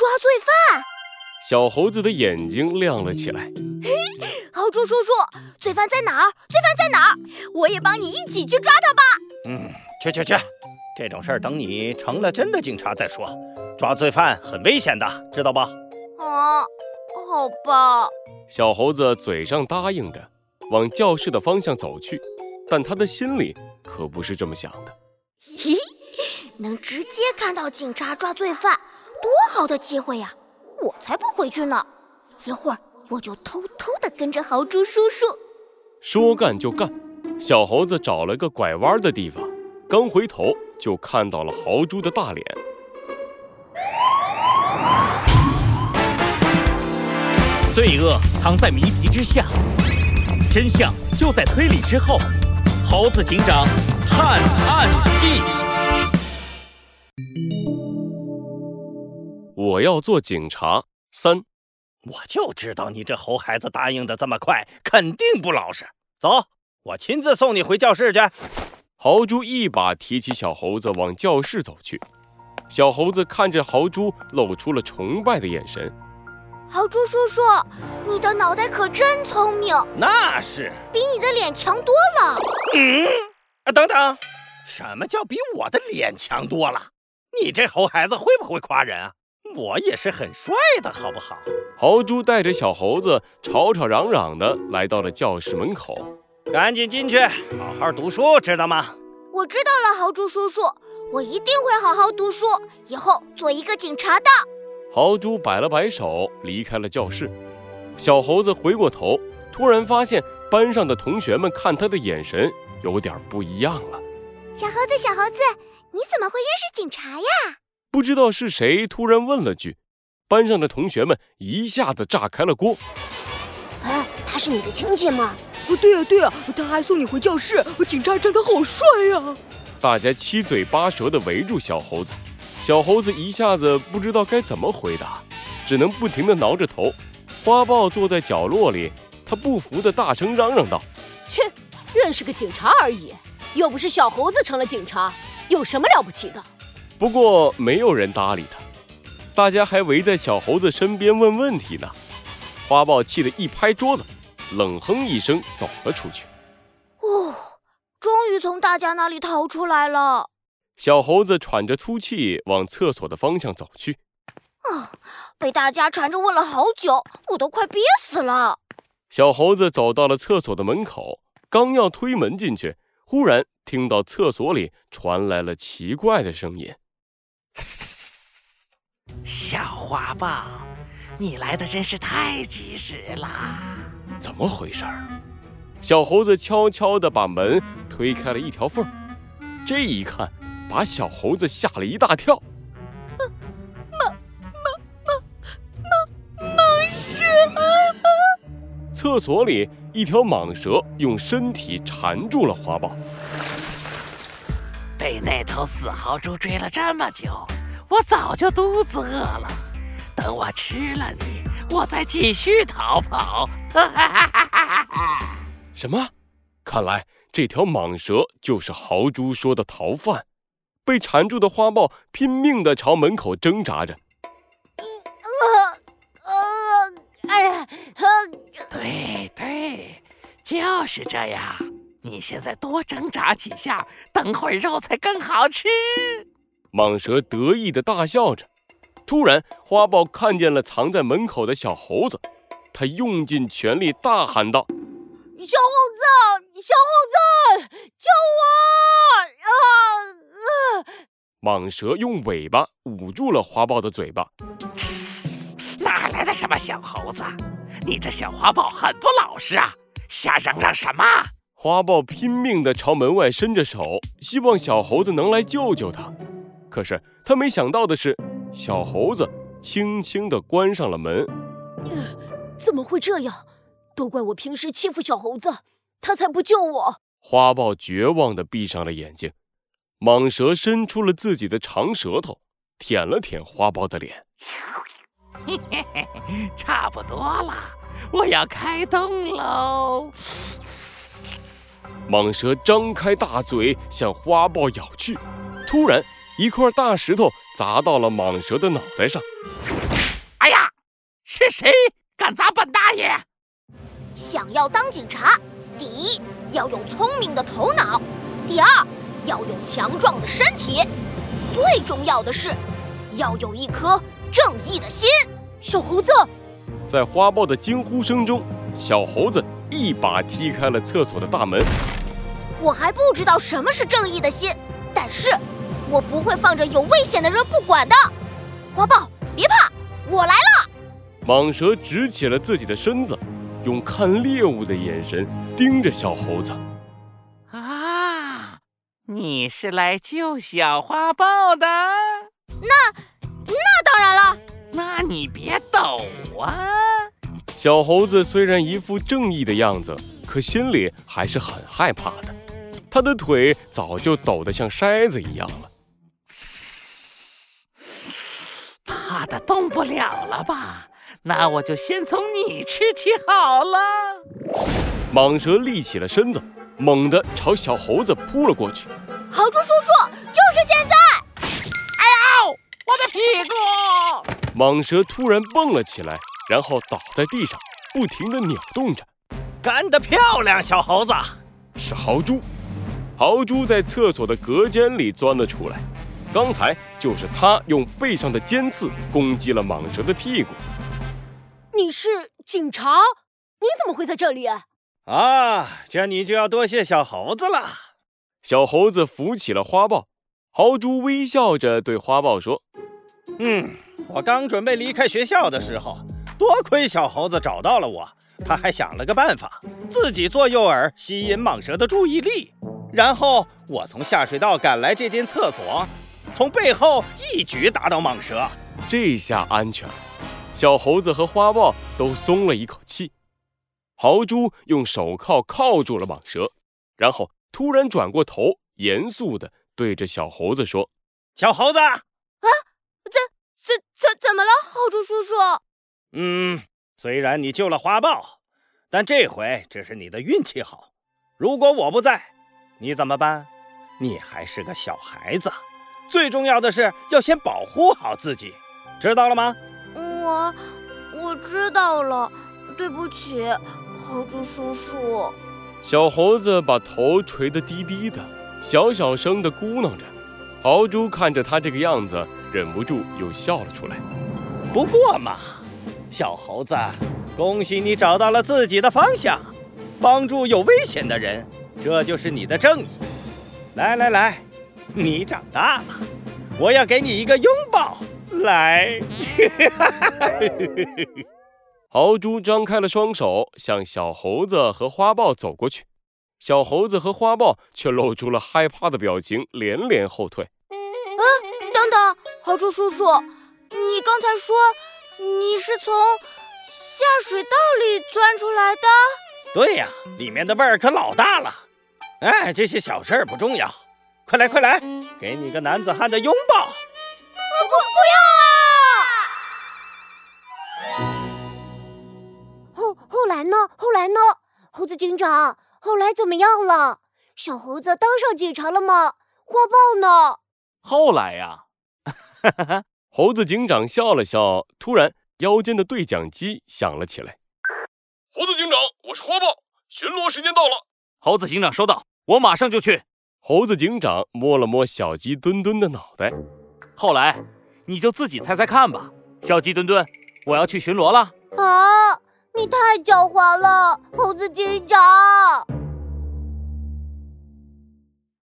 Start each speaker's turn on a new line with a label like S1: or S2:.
S1: 抓罪犯！
S2: 小猴子的眼睛亮了起来。
S1: 嘿，豪猪叔叔，罪犯在哪儿？罪犯在哪儿？我也帮你一起去抓他吧。
S3: 嗯，去去去，这种事儿等你成了真的警察再说。抓罪犯很危险的，知道吧？
S1: 啊，好吧。
S2: 小猴子嘴上答应着，往教室的方向走去，但他的心里可不是这么想的。
S1: 嘿，能直接看到警察抓罪犯，多好的机会呀！我才不回去呢！一会儿我就偷偷的跟着豪猪叔叔。
S2: 说干就干，小猴子找了个拐弯的地方，刚回头就看到了豪猪的大脸。
S4: 罪恶藏在谜题之下，真相就在推理之后。猴子警长探案记。
S2: 我要做警察三，
S3: 我就知道你这猴孩子答应的这么快，肯定不老实。走，我亲自送你回教室去。
S2: 豪猪一把提起小猴子往教室走去，小猴子看着豪猪，露出了崇拜的眼神。
S1: 豪猪叔叔，你的脑袋可真聪明，
S3: 那是
S1: 比你的脸强多了。
S3: 嗯，啊，等等，什么叫比我的脸强多了？你这猴孩子会不会夸人啊？我也是很帅的，好不好？
S2: 豪猪带着小猴子吵吵嚷嚷的来到了教室门口，
S3: 赶紧进去，好好读书，知道吗？
S1: 我知道了，豪猪叔叔，我一定会好好读书，以后做一个警察的。
S2: 豪猪摆了摆手，离开了教室。小猴子回过头，突然发现班上的同学们看他的眼神有点不一样了。
S1: 小猴子，小猴子，你怎么会认识警察呀？
S2: 不知道是谁突然问了句，班上的同学们一下子炸开了锅。
S1: 哎，他是你的亲戚吗？
S5: 哦，对呀对呀，他还送你回教室。警察长得好帅呀！
S2: 大家七嘴八舌的围住小猴子，小猴子一下子不知道该怎么回答，只能不停的挠着头。花豹坐在角落里，他不服的大声嚷嚷道：“
S6: 切，认识个警察而已，又不是小猴子成了警察，有什么了不起的？”
S2: 不过没有人搭理他，大家还围在小猴子身边问问题呢。花豹气得一拍桌子，冷哼一声走了出去。
S1: 哦，终于从大家那里逃出来了。
S2: 小猴子喘着粗气往厕所的方向走去。
S1: 啊，被大家缠着问了好久，我都快憋死了。
S2: 小猴子走到了厕所的门口，刚要推门进去，忽然听到厕所里传来了奇怪的声音。
S7: 小花豹，你来的真是太及时了！
S2: 怎么回事？小猴子悄悄地把门推开了一条缝，这一看，把小猴子吓了一大跳。
S1: 蟒蟒蟒蟒蟒蛇！
S2: 厕所里，一条蟒蛇用身体缠住了花豹。
S7: 被那头死豪猪追了这么久，我早就肚子饿了。等我吃了你，我再继续逃跑。
S2: 什么？看来这条蟒蛇就是豪猪说的逃犯。被缠住的花豹拼命地朝门口挣扎着。
S1: 呃呃，哎呀！
S7: 对对，就是这样。你现在多挣扎几下，等会儿肉才更好吃。
S2: 蟒蛇得意地大笑着。突然，花豹看见了藏在门口的小猴子，他用尽全力大喊道：“
S6: 小猴子，小猴子，救我！”啊
S2: 啊！蟒蛇用尾巴捂住了花豹的嘴巴。
S7: 哪来的什么小猴子？你这小花豹很不老实啊！瞎嚷嚷什么？
S2: 花豹拼命地朝门外伸着手，希望小猴子能来救救他。可是他没想到的是，小猴子轻轻地关上了门。
S6: 怎么会这样？都怪我平时欺负小猴子，他才不救我。
S2: 花豹绝望地闭上了眼睛。蟒蛇伸出了自己的长舌头，舔了舔花豹的脸。
S7: 嘿嘿嘿，差不多了，我要开动喽。
S2: 蟒蛇张开大嘴向花豹咬去，突然一块大石头砸到了蟒蛇的脑袋上，哎呀
S7: 是谁敢砸本大爷？
S1: 想要当警察，第一要有聪明的头脑，第二要有强壮的身体，最重要的是要有一颗正义的心。
S6: 小猴子，
S2: 在花豹的惊呼声中，小猴子一把踢开了厕所的大门。
S1: 我还不知道什么是正义的心，但是我不会放着有危险的人不管的。花豹，别怕，我来了！
S2: 蟒蛇直起了自己的身子，用看猎物的眼神盯着小猴子。
S7: 啊，你是来救小花豹的？
S1: 那那当然了。
S7: 那你别抖啊！
S2: 小猴子虽然一副正义的样子，可心里还是很害怕的。他的腿早就抖得像筛子一样了。
S7: 怕的动不了了吧？那我就先从你吃起好了。
S2: 蟒蛇立起了身子，猛地朝小猴子扑了过去。
S1: 豪猪叔叔，就是现在！
S7: 哎呦，我的屁股！
S2: 蟒蛇突然蹦了起来，然后倒在地上，不停地扭动着。
S3: 干得漂亮，小猴子！
S2: 是豪猪。豪猪在厕所的隔间里钻了出来。刚才就是他用背上的尖刺攻击了蟒蛇的屁股。
S6: 你是警察？你怎么会在这里？
S3: 啊，这你就要多谢小猴子了。
S2: 小猴子扶起了花豹，豪猪微笑着对花豹说：“
S3: 嗯，我刚准备离开学校的时候，多亏小猴子找到了我，他还想了个办法，自己做诱饵，吸引蟒蛇的注意力，然后我从下水道赶来这间厕所。”从背后一举打倒蟒蛇，
S2: 这下安全了。小猴子和花豹都松了一口气。豪猪用手铐铐住了蟒蛇，然后突然转过头，严肃地对着小猴子说：“
S3: 小猴子，啊，
S1: 怎怎怎怎么了，豪猪叔叔？
S3: 嗯，虽然你救了花豹，但这回只是你的运气好。如果我不在，你怎么办？你还是个小孩子。”最重要的是要先保护好自己，知道了吗？
S1: 我我知道了，对不起，豪猪叔叔。
S2: 小猴子把头垂得低低的，小小声的咕囔着。豪猪看着他这个样子，忍不住又笑了出来。
S3: 不过嘛，小猴子，恭喜你找到了自己的方向，帮助有危险的人，这就是你的正义。来来来。你长大了，我要给你一个拥抱。来，
S2: 豪猪张开了双手，向小猴子和花豹走过去。小猴子和花豹却露出了害怕的表情，连连后退。
S1: 啊，等等，豪猪叔叔，你刚才说你是从下水道里钻出来的？
S3: 对呀，里面的味儿可老大了。哎，这些小事儿不重要。快来快来，给你个男子汉的拥抱！不
S1: 不
S6: 要啊！后后来呢？后来呢？猴子警长，后来怎么样了？小猴子当上警察了吗？花豹呢？
S4: 后来呀，
S2: 哈哈！猴子警长笑了笑，突然腰间的对讲机响了起来。
S8: 猴子警长，我是花豹，巡逻时间到了。
S4: 猴子警长收到，我马上就去。
S2: 猴子警长摸了摸小鸡墩墩的脑袋，
S4: 后来你就自己猜猜看吧。小鸡墩墩，我要去巡逻了。
S6: 啊，你太狡猾了，猴子警长。